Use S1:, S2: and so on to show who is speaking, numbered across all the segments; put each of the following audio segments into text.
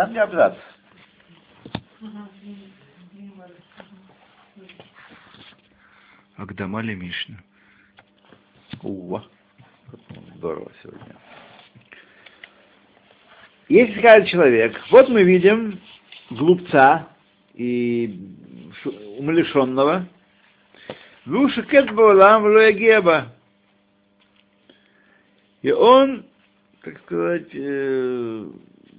S1: Там не абзац.
S2: Агдамали Мишна.
S1: Уа. Здорово сегодня. Если сказать человек, вот мы видим глупца и умалишенного, Вушикет Баулам Луягеба. И он, так сказать, э,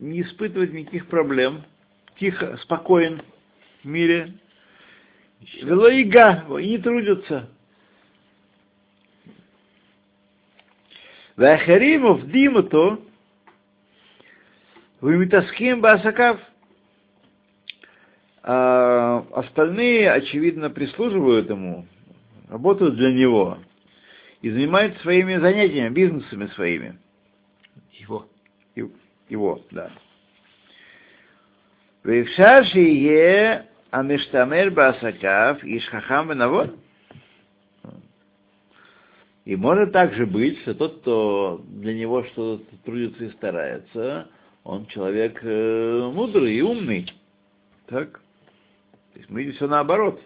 S1: не испытывает никаких проблем, тихо, спокоен в мире, Велоига, и не трудится. Вахаримов Димато, Вымитаским Басакав. А остальные, очевидно, прислуживают ему, работают для него и занимаются своими занятиями, бизнесами своими.
S2: Его.
S1: Его, да. Вевшашие Амиштамер Басакав и Шхахам Навод. И может также быть, что тот, кто для него что-то трудится и старается, он человек э, мудрый и умный. Так? То есть мы видим все наоборот.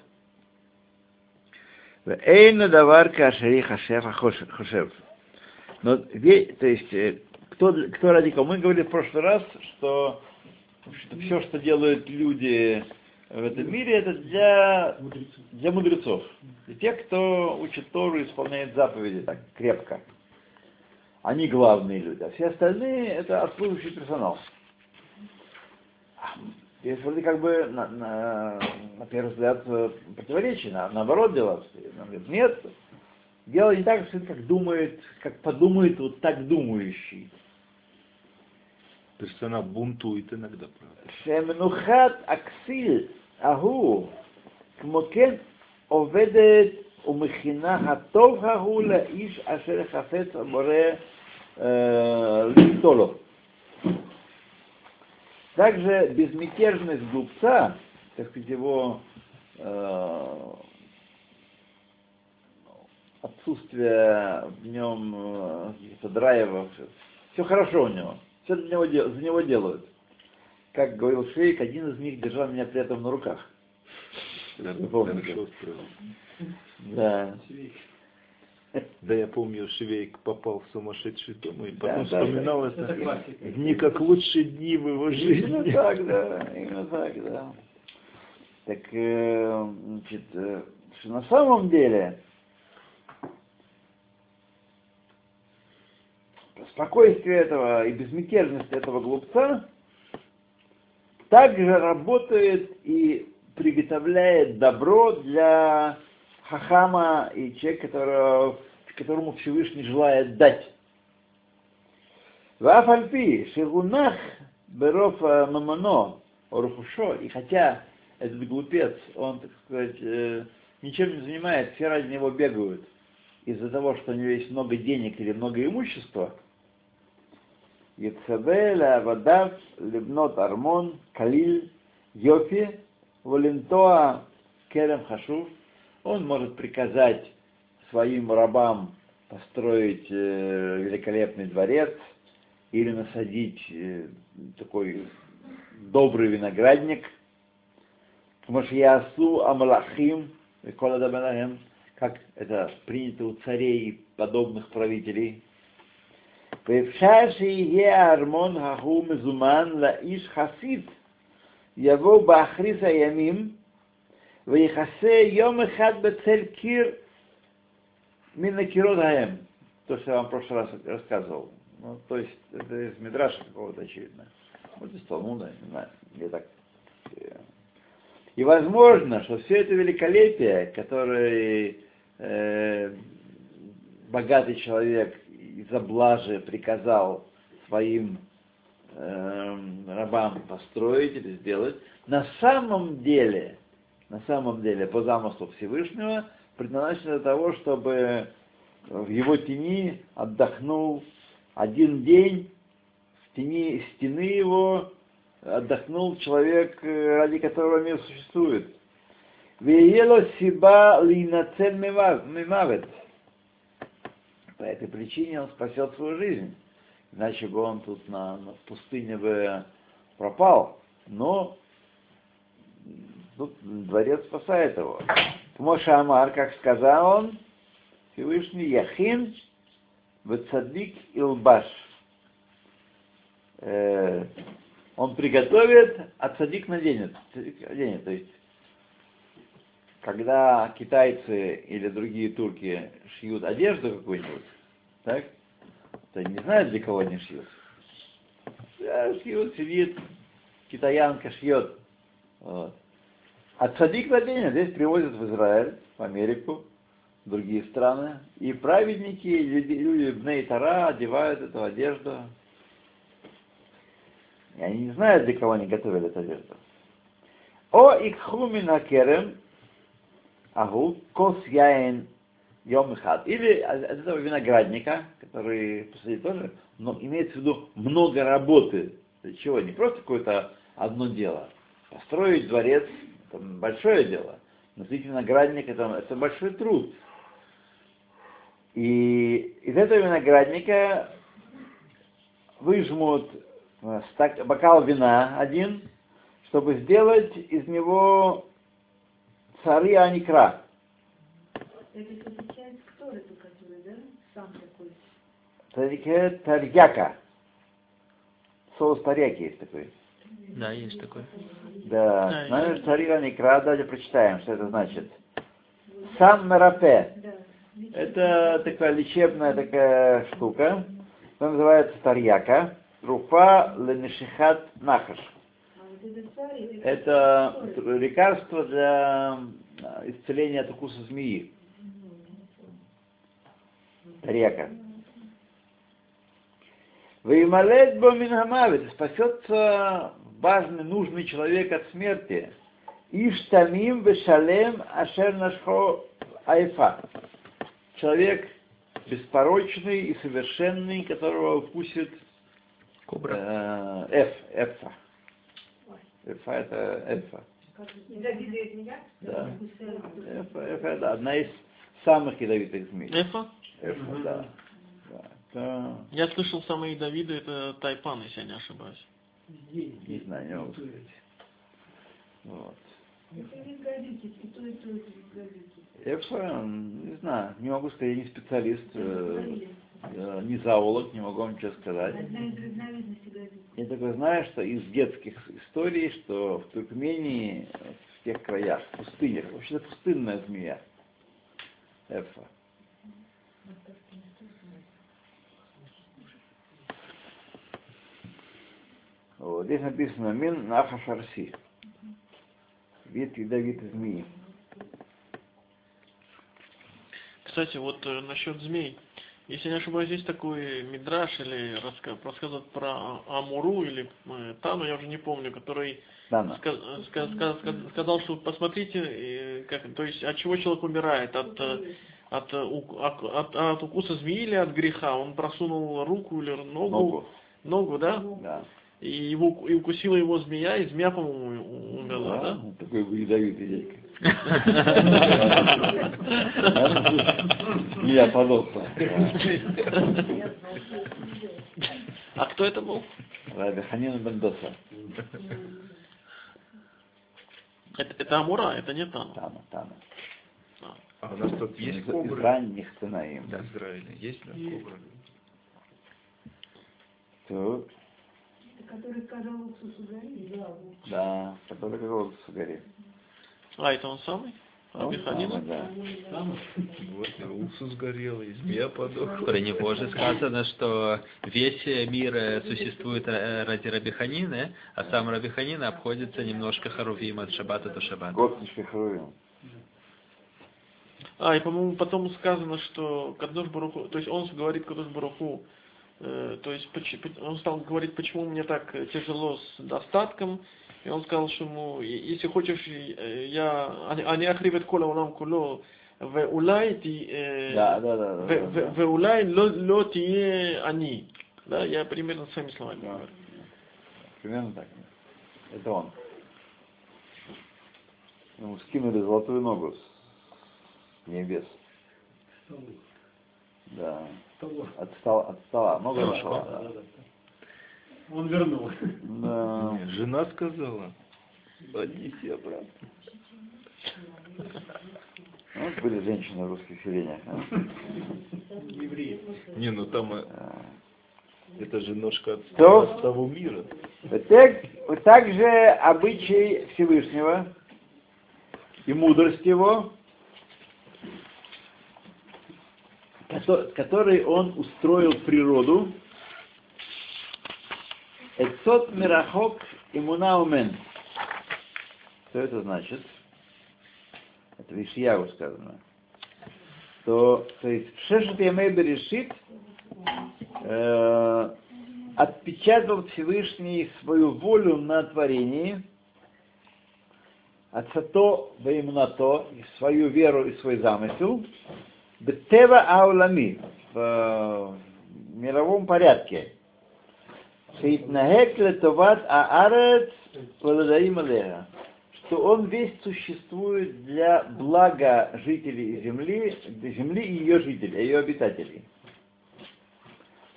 S1: Эйна давар кашери хашефа хошев. Но, то есть, кто, кто ради кого? Мы говорили в прошлый раз, что, все, что делают люди в этом мире, это для мудрецов. Для мудрецов. Для тех, кто учит Тору и исполняет заповеди так крепко. Они главные люди, а все остальные это обслуживающий персонал. И это вроде как бы на, на, на первый взгляд противоречие, на, наоборот дело обстоит. Нет, Делай не так, как думает, как подумает вот так думающий.
S2: То есть она бунтует иногда, правда?
S1: Шемнухат аксиль агу кмокен оведет умехина хатов агу лаиш ашер хафет море э, литоло. Также безмятежность глупца, так сказать, его э, отсутствие в нем э, каких-то драйвов, все хорошо у него, все для него, за него делают. Как говорил Шейк, один из них держал меня при этом на руках. Помните? Да.
S2: Да, я помню, Швейк попал в сумасшедший дом и потом
S1: Да, да,
S2: вспоминал
S1: да.
S2: это. Дни как лучшие дни в его
S1: Именно
S2: жизни.
S1: так, да, именно так, да. Так, э, значит, э, что на самом деле спокойствие этого и безмятежность этого глупца также работает и приготовляет добро для хахама и человека, которого, которому Всевышний желает дать. Вафальпи, шигунах беров э, мамано, орухушо, и хотя этот глупец, он, так сказать, э, ничем не занимается, все ради него бегают, из-за того, что у него есть много денег или много имущества, Ецабеля, Вадав, Лебнот, Армон, Калиль, Йофи, Валентоа, Керем Хашув, он может приказать своим рабам построить э, великолепный дворец или насадить э, такой добрый виноградник, Кмашиясу Амалахим, Коладабанахем, как это принято у царей подобных правителей. ואפשר שיהיה הארמון ההוא מזומן לאיש חסיד, יבוא באחריס הימים ויכסה יום אחד בצל קיר מן הקירות ההם. То, что я вам в прошлый раз рассказывал. Ну, то есть, это из Мидраша какого-то, очевидно. Может, из Талмуда, не знаю, где так. э. И возможно, что все это великолепие, которое э, богатый человек из-за блажи приказал своим э, рабам построить или сделать, на самом деле, на самом деле, по замыслу Всевышнего, предназначено для того, чтобы в его тени отдохнул один день, в тени стены его отдохнул человек, э, ради которого мир существует. Веело сиба линацель мимавет. По этой причине он спасет свою жизнь. Иначе бы он тут на, на пустыне бы пропал, но тут дворец спасает его. Моше Амар, как сказал он, Всевышний Яхин Вецадик Илбаш. Э, он приготовит, а цадик наденет. Цадик наденет, то есть когда китайцы или другие турки шьют одежду какую-нибудь, так, то не знают, для кого они шьют. Да, шьют, сидит, китаянка шьет. Вот. А цадик наденет, здесь привозят в Израиль, в Америку, в другие страны, и праведники, люди, люди Бней одевают эту одежду. И они не знают, для кого они готовили эту одежду. О икхумина керем, агу, кос яин йомихат. Или от этого виноградника, который посадили тоже, но имеется в виду много работы. Для чего? Не просто какое-то одно дело. Построить дворец – это большое дело. Насадить виноградник – это, это большой труд. И из этого виноградника выжмут стак, бокал вина один, чтобы сделать из него цари Аникра.
S3: Это отличается кто это, который, да? Сам такой.
S1: Царике Тарьяка. Соус тарьяки есть такой.
S4: Да, есть такой.
S1: Да.
S4: Да,
S1: Знаешь, цари Аникра, давайте прочитаем, что это значит. Сам Мерапе.
S3: Да.
S1: Это такая лечебная такая штука. Она называется тарьяка. Труфа ленешихат нахаш.
S3: Это
S1: лекарство для а, исцеления от укуса змеи. Тарьяка. Веймалет боминхамавит. Спасется важный, нужный человек от смерти. Иштамим вешалем ашер нашхо айфа. Человек беспорочный и совершенный, которого вкусит
S4: Кобра.
S1: э, эф, эфа. Эфа это эфа.
S3: Змея?
S1: Да. Эфа, эфа это одна из самых ядовитых змей.
S4: Эфа?
S1: Эфа, да. Да.
S4: Я слышал, самые ядовитые это тайпан, если я не ошибаюсь.
S1: не знаю, не могу сказать. Вот. Эфа, не знаю, не могу сказать, я не специалист, э, э, не зоолог, не могу вам ничего сказать.
S3: Одна из разновидностей.
S1: Я только знаю, что из детских историй, что в Туркмении, в тех краях, в пустынях, вообще это пустынная змея. Эфа. Вот, здесь написано Мин Наха Фарси. Вид ядовитой змеи.
S4: Кстати, вот э, насчет змей. Если не ошибаюсь, есть такой мидраш или рассказывает про А- Амуру или э, Тану, я уже не помню, который ска- ска- ска- ска- сказал, что посмотрите, как, то есть от чего человек умирает, от, э, от, от, от- укуса змеи или от греха. Он просунул руку или ногу,
S1: Ногу.
S4: ногу, да,
S1: Да.
S4: и, его, и укусила его змея, и змея, по-моему, умерла, да?
S1: Ну, Такой ядовитый дядька. Я подохла.
S4: А кто это был?
S1: Раби Ханина Бендоса.
S4: Это, это Амура, это не Тана.
S1: Тана, Тана.
S2: А у нас тут есть
S1: Из, из
S2: кобры?
S1: ранних Танаим.
S2: В Израиле есть да, кобры?
S1: Тут,
S3: Это который сказал уксусу гори? Да.
S1: да, который как вот горит.
S4: А, это он самый?
S1: Самый, да.
S2: Вот, и уксус горел, и змея подохла.
S5: Про него же сказано, что весь мир э, существует э, ради Рабиханина, а сам Рабиханина обходится немножко харувим от шабата до шабата.
S1: Год не шихруем.
S4: А, и, по-моему, потом сказано, что Кадош Баруху, то есть он говорит Кадош Баруху, э, то есть он стал говорить, почему мне так тяжело с достатком, и он сказал, что ему, «И- если хочешь, э, я, они ахривет кола улам куло, в улай ти, э,
S1: Да, да,
S4: я примерно своими словами
S1: Да.
S4: говорю.
S1: Примерно так. Это он. Ему скинули золотую ногу с небес. Да. От стола, от стола. Нога да.
S4: Он вернул.
S1: Да.
S2: Жена сказала, отнеси обратно.
S1: Вот были женщины в русских селениях. а?
S4: Евреи.
S2: Не, ну там э,
S1: Да.
S2: это же ножка от, от того мира.
S1: Вот так- также обычай Всевышнего и мудрость его, кото- который он устроил природу, Эцот мирахок имунаумен. Что это значит? Это в Ишьяву сказано. То, то есть Шешет Ямей Берешит э, отпечатал Всевышний свою волю на творении, Ацато то и свою веру и свой замысел, Бетева Аулами, в мировом порядке. Шейтнагек летоват аарец владаим алеха. Что он весь существует для блага жителей земли, земли и ее жителей, ее обитателей.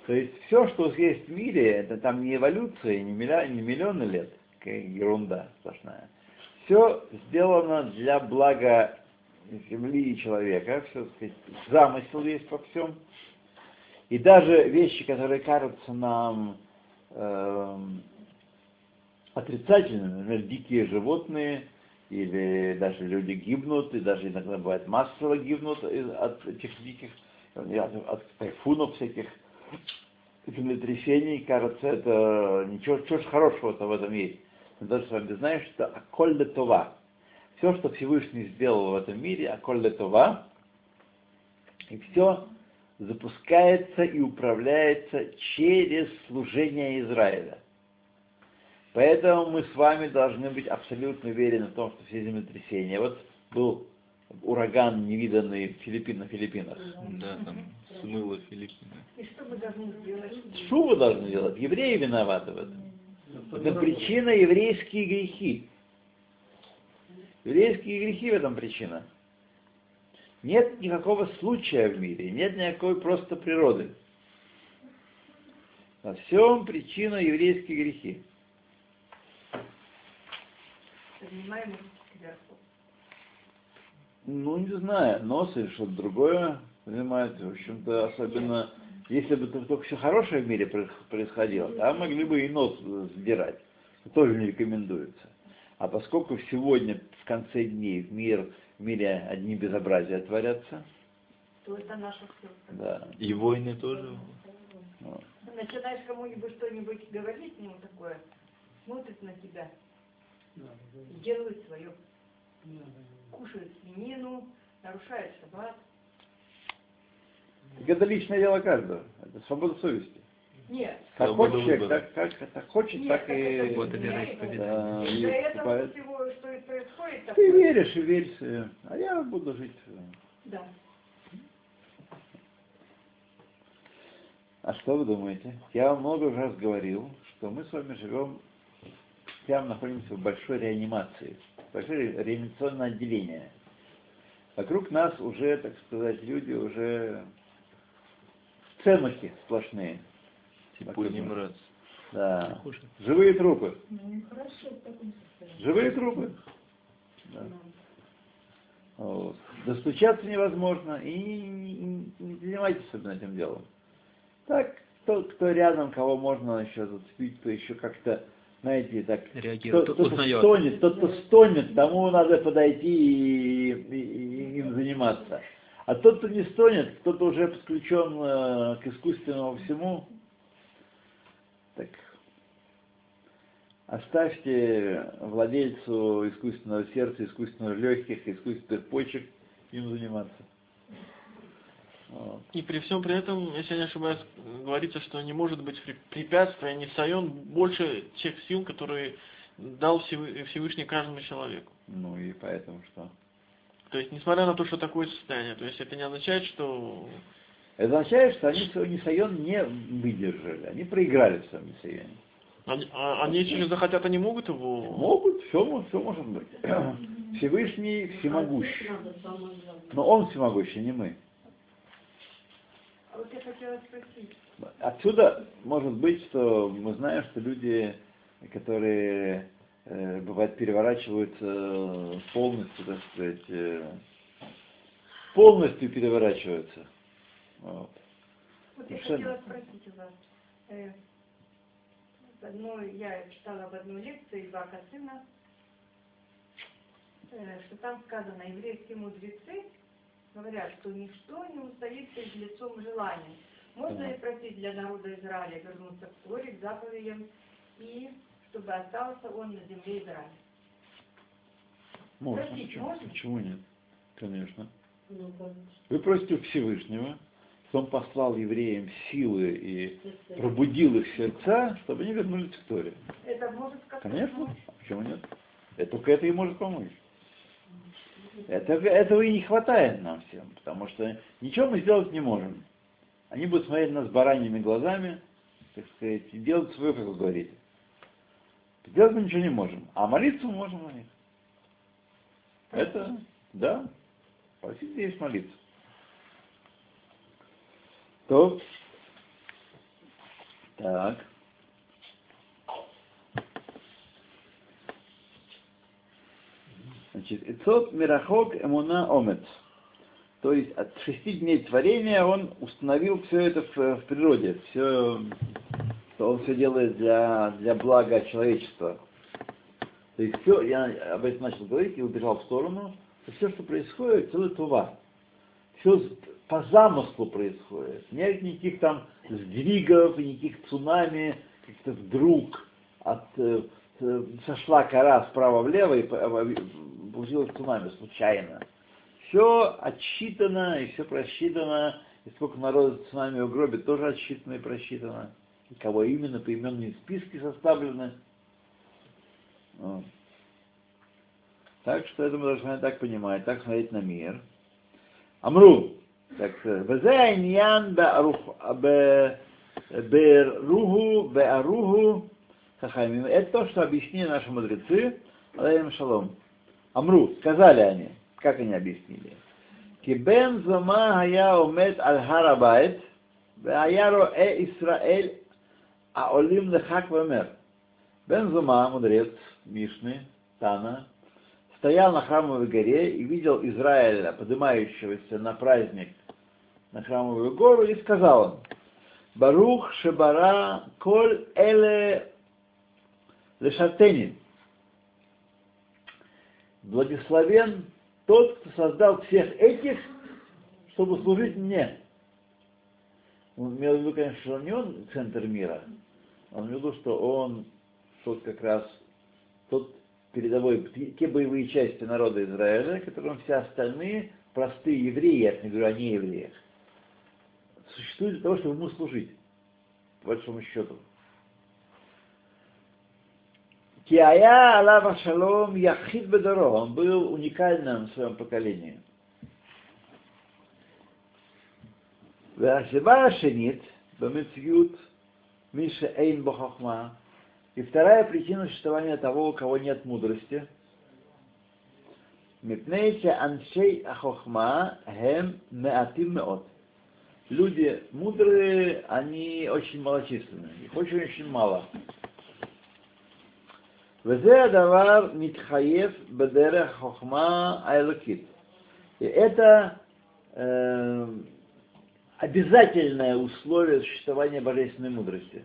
S1: То есть все, что есть в мире, это там не эволюция, не, милля- не миллионы лет, какая ерунда сплошная. Все сделано для блага земли и человека, все, сказать, замысел есть во всем. И даже вещи, которые кажутся нам отрицательными, например, дикие животные, или даже люди гибнут, и даже иногда бывает массово гибнут от этих диких, от, тайфунов всяких, землетрясений, кажется, это ничего, чего ж хорошего-то в этом есть. Мы даже с вами знаем, что аколь това. Все, что Всевышний сделал в этом мире, аколь това, и все запускается и управляется через служение Израиля. Поэтому мы с вами должны быть абсолютно уверены в том, что все землетрясения, вот был ураган невиданный в Филиппин, на Филиппинах.
S2: Да, там смыло Филиппины.
S3: И что мы должны сделать?
S1: Что вы должны делать? Евреи виноваты в этом. Это причина еврейские грехи. Еврейские грехи в этом причина. Нет никакого случая в мире, нет никакой просто природы. Во всем причина еврейские грехи. Ну, не знаю, нос или что-то другое, понимаете, в общем-то, особенно, если бы только все хорошее в мире проис- происходило, там могли бы и нос сдирать, что тоже не рекомендуется. А поскольку сегодня, в конце дней, в, мир, в мире одни безобразия творятся,
S3: То это наше все.
S1: да,
S2: И войны тоже.
S1: вот.
S3: Начинаешь кому-нибудь что-нибудь говорить ему такое, смотрит на тебя и делает свое. Кушает свинину, нарушает шаббат.
S1: Так это личное дело каждого, это свобода совести.
S3: Нет.
S1: Как хочет человек, так, как, так хочет,
S3: Нет,
S1: так
S3: так
S1: и...
S5: Вот это.
S1: Да, и
S3: Из-за этого всего, что и происходит,
S1: Ты
S3: такое.
S1: веришь и верь, э, а я буду жить. э,
S3: Да.
S1: А что вы думаете? Я вам много раз говорил, что мы с вами живем, прямо находимся в большой реанимации, большое ре- реанимационное отделение. Вокруг нас уже, так сказать, люди уже ценности сплошные.
S2: Типа не мраз.
S1: Да. Живые трупы.
S3: Ну, хорошо в таком состоянии.
S1: Живые трупы. Да. Вот. Достучаться невозможно и не, не занимайтесь особенно этим делом. Так, тот, кто рядом, кого можно еще зацепить, кто еще как-то, знаете, так,
S5: Реагирует,
S1: кто, кто
S5: узнает.
S1: стонет, тот, кто стонет, тому надо подойти и, и- и им заниматься. А тот, кто не стонет, кто-то уже подключен э, к искусственному всему, так оставьте владельцу искусственного сердца, искусственных легких, искусственных почек им заниматься. Вот.
S4: И при всем при этом, если я не ошибаюсь, говорится, что не может быть препятствия, не сайон больше тех сил, которые дал Всевы- Всевышний каждому человеку.
S1: Ну и поэтому что?
S4: То есть, несмотря на то, что такое состояние, то есть это не означает, что
S1: означает, что они свой Нисайон не выдержали, они проиграли в своем Нисайоне.
S4: они, а- они если захотят, они могут его...
S1: Могут, все, все может быть. Всевышний всемогущий. Но он всемогущий, не мы.
S3: А вот я хотела спросить,
S1: Отсюда может быть, что мы знаем, что люди, которые э, бывает переворачиваются э, полностью, так сказать, э, полностью переворачиваются. Вот.
S3: Вот я хотела спросить у вас. э, в одной, я читала в одной лекции два сына, э, что там сказано, еврейские мудрецы говорят, что ничто не устоит перед лицом желания. Можно ли просить для народа Израиля вернуться к Торе, к заповедям, и чтобы остался он на земле Израиля?
S1: Можно, почему,
S3: можно?
S1: почему нет? Конечно. Вы просите у Всевышнего, Он послал евреям силы и пробудил их сердца, чтобы они вернулись к Торе.
S3: Это может как-то
S1: Конечно.
S3: помочь?
S1: А Почему нет? Это только это и может помочь. Это, этого и не хватает нам всем, потому что ничего мы сделать не можем. Они будут смотреть на нас бараньими глазами, так сказать, и делать свое, как вы говорите. Делать мы ничего не можем, а молиться можем на них. Это, да, просить есть молиться. То, так. Значит, Ицот Мирахок Эмуна Омет. То есть от шести дней творения он установил все это в, в природе, все, что он все делает для, для блага человечества. То есть все, я об этом начал говорить и убежал в сторону, все, что происходит, все это ува. Все по замыслу происходит. Нет никаких там сдвигов, никаких цунами, как-то вдруг от, э, э, сошла кора справа влево и по- получилось цунами случайно. Все отсчитано и все просчитано, и сколько народа цунами угробит, тоже отсчитано и просчитано. И кого именно, поименные списки составлены. Так что это мы должны так понимать, так смотреть на мир. Амру. Так, везе иньян беруху беаруху хахамим. Это то, что объяснили наши мудрецы, алейхим шалом. Амру, сказали они, как они объяснили. Кибен зома хая умет аль харабайт, והיה רואה ישראל העולים לחק ואומר, Бен Зума, мудрец Мишны, Тана, стоял на храмовой горе и видел Израиля, поднимающегося на праздник на храмовую гору, и сказал он, Барух Шебара Коль Эле Лешатени. Благословен тот, кто создал всех этих, чтобы служить мне. Он имел в виду, конечно, что не он центр мира. Он имел в виду, что он тот как раз, тот передовой, те боевые части народа Израиля, которым все остальные простые евреи, я не говорю о неевреях, существует для того, чтобы ему служить, по большому счету. Киая Алава Шалом Яхид Бедаро, он был уникальным в своем поколении. Вахсиба Шенит, Бамитсьют, Миша Эйн Бахахма. И вторая причина существования того, у кого нет мудрости. Мипнейте Аншей Ахохма Хем Меатим Меот Люди мудрые, они очень малочисленны, их очень-очень мало. וזה הדבר מתחייב בדרך חוכמה האלוקית. И это э, обязательное условие существования божественной мудрости.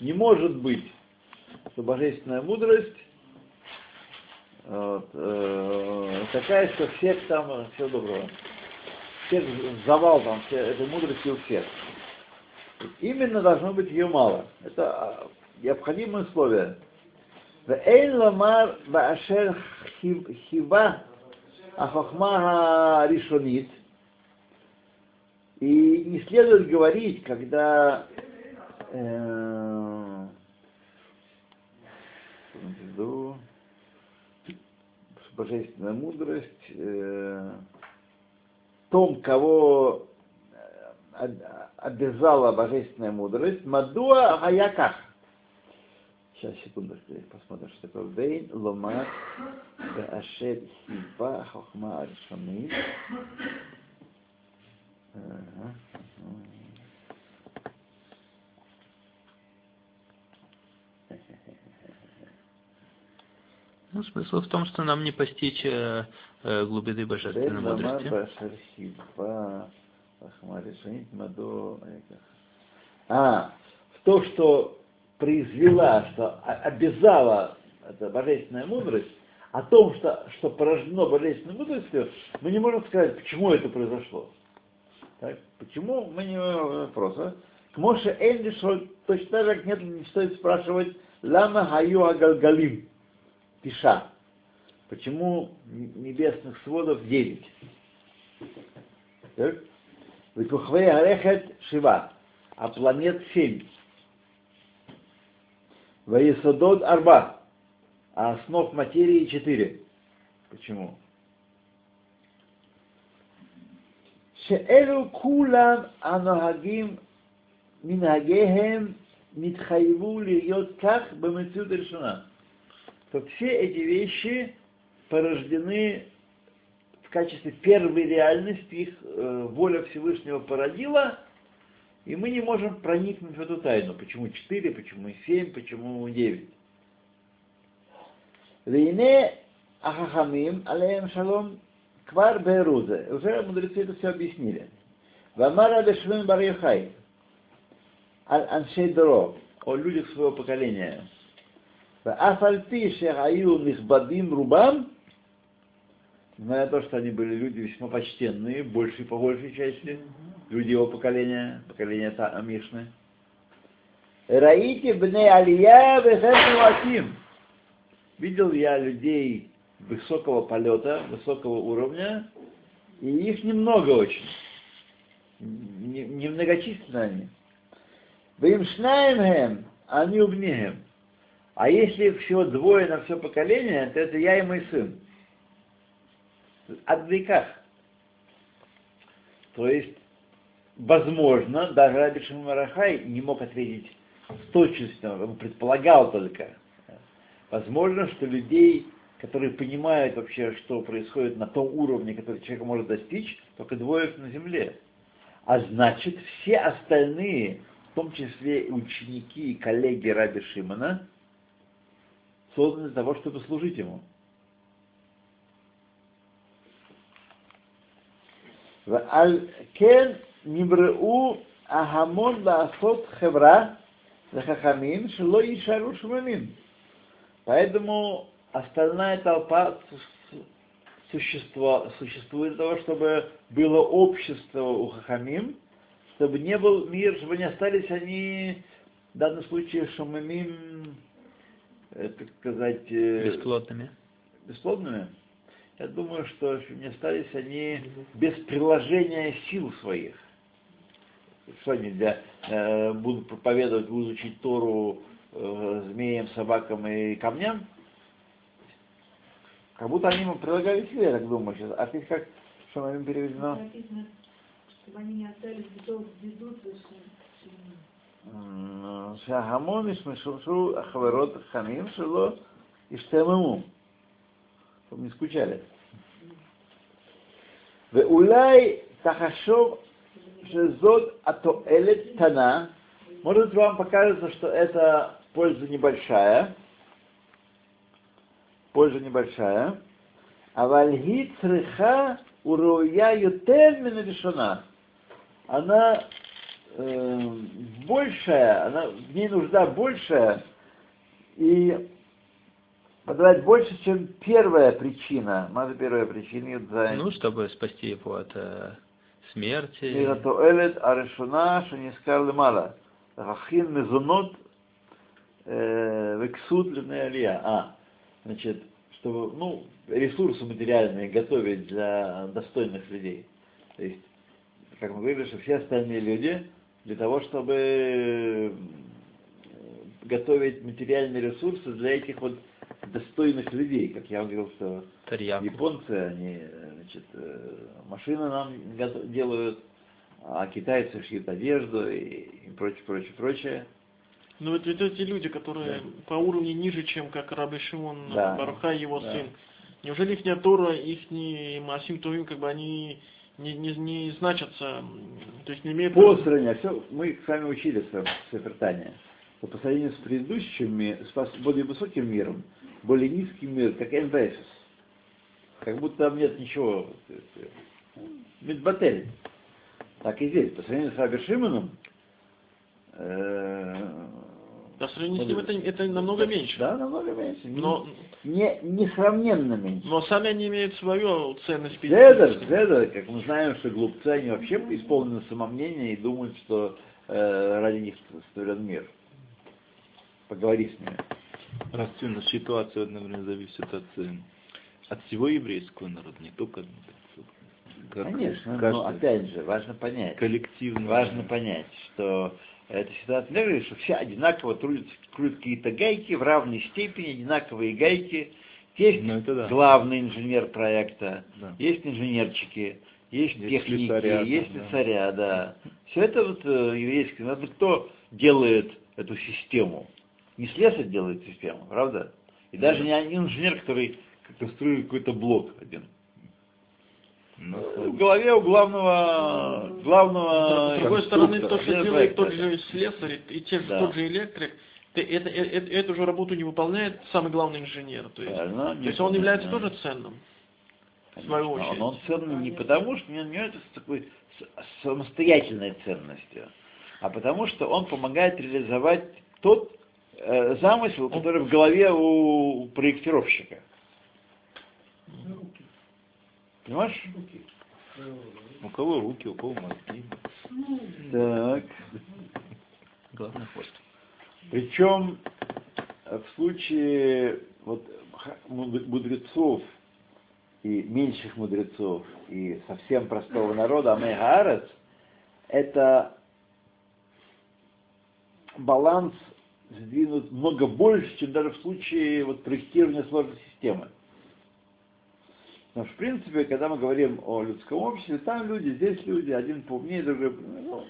S1: Не может быть, что божественная мудрость вот, э, такая, что всех там, всего доброго, всех завал там, все, этой мудрости у всех. Именно должно быть ее мало. Это а, необходимое условие. ואין לומר באשר חיבה החוכמה הראשונית, и не следует говорить, когда э, в виду, божественная мудрость, э, том, кого э, обязала божественная мудрость, Мадуа Хаяках. Сейчас, секундочку, посмотрим, что такое Вейн, Ломар, Ашер, хиба Хохма, Аршаны.
S5: Ну, смысл в том, что нам не постичь э, глубины божественной мудрости.
S1: А, в то, что произвела, что обязала эта божественная мудрость, о том, что, что порождено божественной мудростью, мы не можем сказать, почему это произошло. Так? Почему? Мы не вопроса. К Моше Эндишоль точно так же, нет, не стоит спрашивать Лама Хаю Агалгалим, Пиша. Почему небесных сводов девять? Так? Викухвей Арехет Шива, а планет семь. Ваесодот Арба, а основ материи четыре. Почему? שאלו כולם הנוהגים מנהגיהם נתחייבו להיות כך במציאות הראשונה. То все эти вещи порождены в качестве первой реальности, их э, воля Всевышнего породила, и мы не можем проникнуть в эту тайну. Почему 4, почему 7, почему 9. Вейне Ахахамим, алейм шалом, квар берузе. Уже мудрецы это все объяснили. Вамара Бешвин бар Йохай, аль аншей доро, о людях своего поколения. Афальпи шехаю нихбадим рубам, несмотря на то, что они были люди весьма почтенные, большей по большей части, люди его поколения, поколения Та- Мишны. Раите бне алия вехем Видел я людей высокого полета, высокого уровня, и их немного очень. Не- Немногочисленны они. Вы им шнаем они убнеем. А если всего двое на все поколение, то это я и мой сын. От веках. То есть, возможно, даже Раби Шимон Марахай не мог ответить с точностью, он предполагал только. Возможно, что людей, которые понимают вообще, что происходит на том уровне, который человек может достичь, только двое на земле. А значит, все остальные, в том числе ученики и коллеги Раби Шимона, созданы для того, чтобы служить ему. ועל כן נבראו ההמון לעשות חברה לחכמים שלא יישארו שממים. Поэтому остальная толпа су- существа, существует для того, чтобы было общество у хахамим, чтобы не был мир, чтобы не остались они, в данном случае, шумамим, э, так сказать, э,
S5: Бесплотными.
S1: бесплодными, я думаю, что не остались они без приложения сил своих. Что они для, э, будут проповедовать, будут учить Тору э, змеям, собакам и камням? Как будто они ему прилагали силы, я так думаю сейчас. А ты как, что на им переведено?
S3: Ну, чтобы они не остались в беду
S1: ну, совершенно. Шахамон и шмешушу ахаверот хамим шело и штемему чтобы не скучали. Веуляй тахашов шезот атоэлет тана. Может вам покажется, что это польза небольшая. Польза небольшая. А вальги цреха уруя ютер минадишона. Она э, большая, она, в ней нужда большая, и подавать больше, чем первая причина. Маза первая причина
S5: Ну, чтобы спасти его от э, смерти.
S1: И на то элет арешуна шанискар лемала. Рахин мезунот э, вексуд линеалия. А, значит, чтобы, ну, ресурсы материальные готовить для достойных людей. То есть, как мы говорили, что все остальные люди для того, чтобы э, готовить материальные ресурсы для этих вот достойных людей, как я вам говорил, что
S5: Тарьяку.
S1: Японцы, они, значит, э, машины нам делают, а китайцы шьют одежду и, и прочее, прочее, прочее.
S4: Но вот ведь эти люди, которые по уровню ниже, чем как Раби Шимон
S1: Да.
S4: Баруха и его
S1: Да.
S4: сын, неужели их Тора, их не Масим Тувим, как бы они не, не, не значатся, то есть не имеют...
S1: По сравнению, все, мы с вами учили в Сефертане, что по сравнению с предыдущим, ми- с более высоким миром, более низкий мир, как НБС. Как будто там нет ничего. Медбатель. Так и здесь. По сравнению с Раби Шимоном, э,
S4: По сравнению с ним это, это намного меньше.
S1: Да, намного меньше.
S4: Но,
S1: Не, несравненно меньше.
S4: но сами они имеют свою ценность.
S1: Седер, седер, как мы знаем, что глупцы, они вообще исполнены самомнения и думают, что э, ради них створен мир. Поговори с ними.
S2: Расценна ситуация, наверное, зависит от, э, от всего еврейского народа, не только от. Как
S1: Конечно,
S2: каждый
S1: но опять же, важно понять.
S2: коллективно.
S1: Важно понять, что эта ситуация не говорит, что все одинаково трудятся, крутят какие-то гайки в равной степени, одинаковые гайки. Есть
S2: Ну, да.
S1: главный инженер проекта,
S2: Да.
S1: есть инженерчики, есть,
S2: Есть
S1: техники,
S2: слесаря,
S1: есть
S2: да.
S1: слесаря, да. Все это вот э, еврейский народ. Кто делает эту систему? Не слесарь делает систему, правда? И даже не один инженер, который конструирует какой-то блок один.
S2: Ну,
S1: В голове у главного, главного
S4: С другой стороны, то, что делает тот же слесарь и те же-
S1: Да.
S4: тот же электрик, ты- это, э- эту же работу не выполняет самый главный инженер. То есть,
S1: Правильно,
S4: то есть он является тоже ценным.
S1: Конечно,
S4: свою очередь.
S1: Но он ценный не потому, что у него это такой самостоятельной ценностью, а потому что он помогает реализовать тот э, замысел, который в голове у проектировщика. Понимаешь?
S2: у кого руки, у кого мозги.
S1: Так.
S5: Главный хвост.
S1: Причем э, в случае вот, мудрецов и меньших мудрецов и совсем простого народа, Амейхаарец, это баланс сдвинут много больше, чем даже в случае вот, проектирования сложной системы. Но в принципе, когда мы говорим о людском обществе, там люди, здесь люди, один поумнее, другой, ну,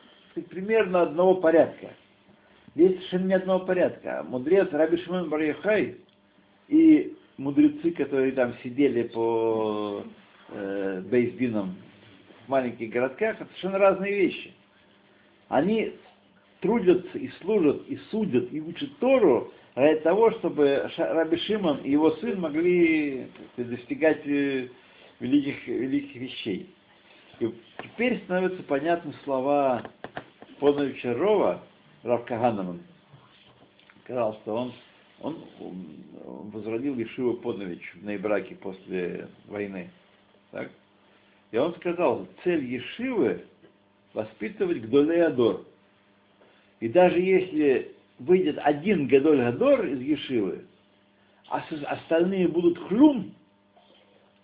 S1: примерно одного порядка. Здесь совершенно не одного порядка. Мудрец Раби Шимон бар Йохай и мудрецы, которые там сидели по э, бейсбинам в маленьких городках, это совершенно разные вещи. Они трудятся и служат, и судят, и учат Тору ради того, чтобы Раби Шимон и его сын могли достигать э, великих, великих вещей. И теперь становятся понятны слова Поновича Рова, Рав Каганаман, сказал, что он, он, возродил Ешиву Понович в Нейбраке после войны. Так? И он сказал, цель Ешивы воспитывать Гдолей Адор. И даже если выйдет один Гадоль Гадор из Ешивы, а остальные будут хлюм,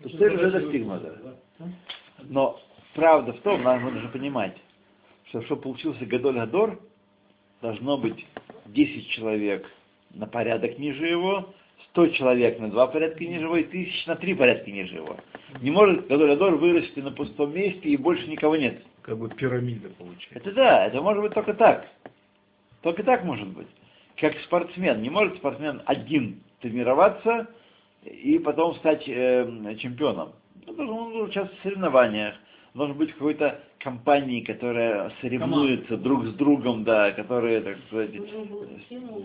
S1: то цель уже достигнута. Но правда в том, нам нужно понимать, что чтобы получился Гадоль Гадор, должно быть 10 человек на порядок ниже его, 100 человек на два порядка ниже его и 1000 на три порядка ниже его. Не может Гадоль Гадор вырасти на пустом месте и больше никого нет.
S2: Как бы пирамида получается.
S1: Это да, это может быть только так. Только так может быть. Как спортсмен. Не может спортсмен один тренироваться и потом стать э, чемпионом. Он должен, он должен участвовать в соревнованиях. Должен быть в какой-то компании, которая соревнуется друг с другом, да, которая, так сказать,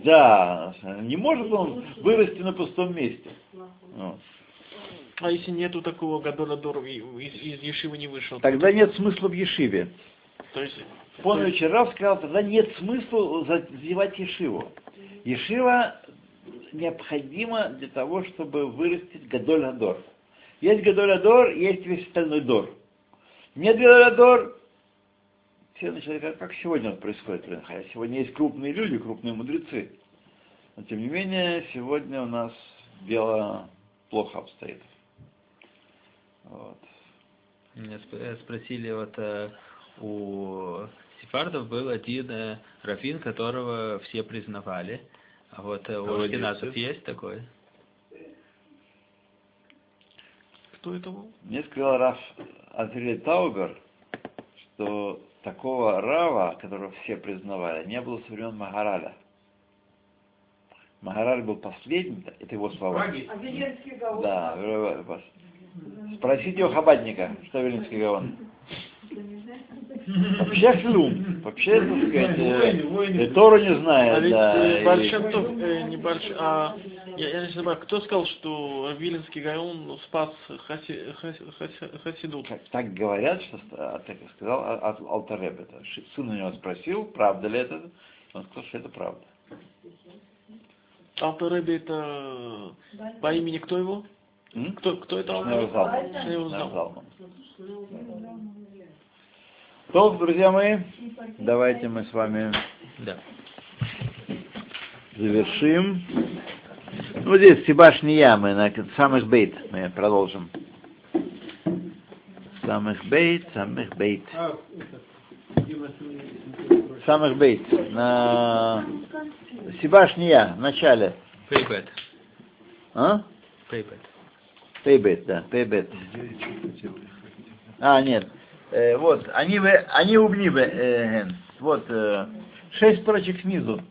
S1: да, не может он вырасти на пустом месте. Вот.
S4: А если нету такого Гадоля Дор из, из Ешивы не вышел?
S1: Тогда нет смысла в Ешиве.
S4: То есть,
S1: Понович Рав сказал, тогда нет смысла задевать Ешиву. Ешива необходима для того, чтобы вырастить Гадоль Адор. Есть Гадоль Адор, есть весь остальной Дор. Нет Гадоль Адор, все начали, как, как сегодня вот происходит, хотя сегодня есть крупные люди, крупные мудрецы. Но тем не менее, сегодня у нас дело плохо обстоит. Вот.
S5: Меня э, спросили, вот э, у сефардов был один э, раввин, которого все признавали. А вот э, у ашкеназов есть такой?
S4: кто это был?
S1: Мне сказал Раф Азриэль Таубер, что такого Рава, которого все признавали, не было со времен Магараля. Магараль был последним, это его слова.
S3: А?
S1: Да. Спросите у Хабадника, что Велинский Гаон. Вообще хлюм, вообще, так сказать, э, э, Тору не
S4: А
S1: знает,
S4: ведь
S1: да.
S4: э,
S1: и-
S4: э, не Бальш, а Я, я не знаю, кто сказал, что Виленский Гаон спас хаси, хаси, хаси, Хасидут?
S1: Так, так говорят, что а, так сказал а- а- Алтареб это. Ш- Сын у него спросил, правда ли это. Он сказал, что это правда.
S4: Алтареби это по имени кто его?
S1: М?
S4: Кто, кто это Алтареби?
S1: Залман.
S4: Шнeur
S1: Шнeur
S4: Залман.
S1: То, друзья мои, давайте мы с вами
S5: Да.
S1: завершим. Ну, здесь Сибашния, мы на самых бейт мы продолжим. Самых бейт, самых бейт. Самых бейт. На Сибашния, в начале.
S5: Пейбет.
S1: А?
S5: Пейбет.
S1: Пейбет, да, пейбет. А, нет. Э, вот, они, они убни, э, ген. вот, э, шесть строчек снизу.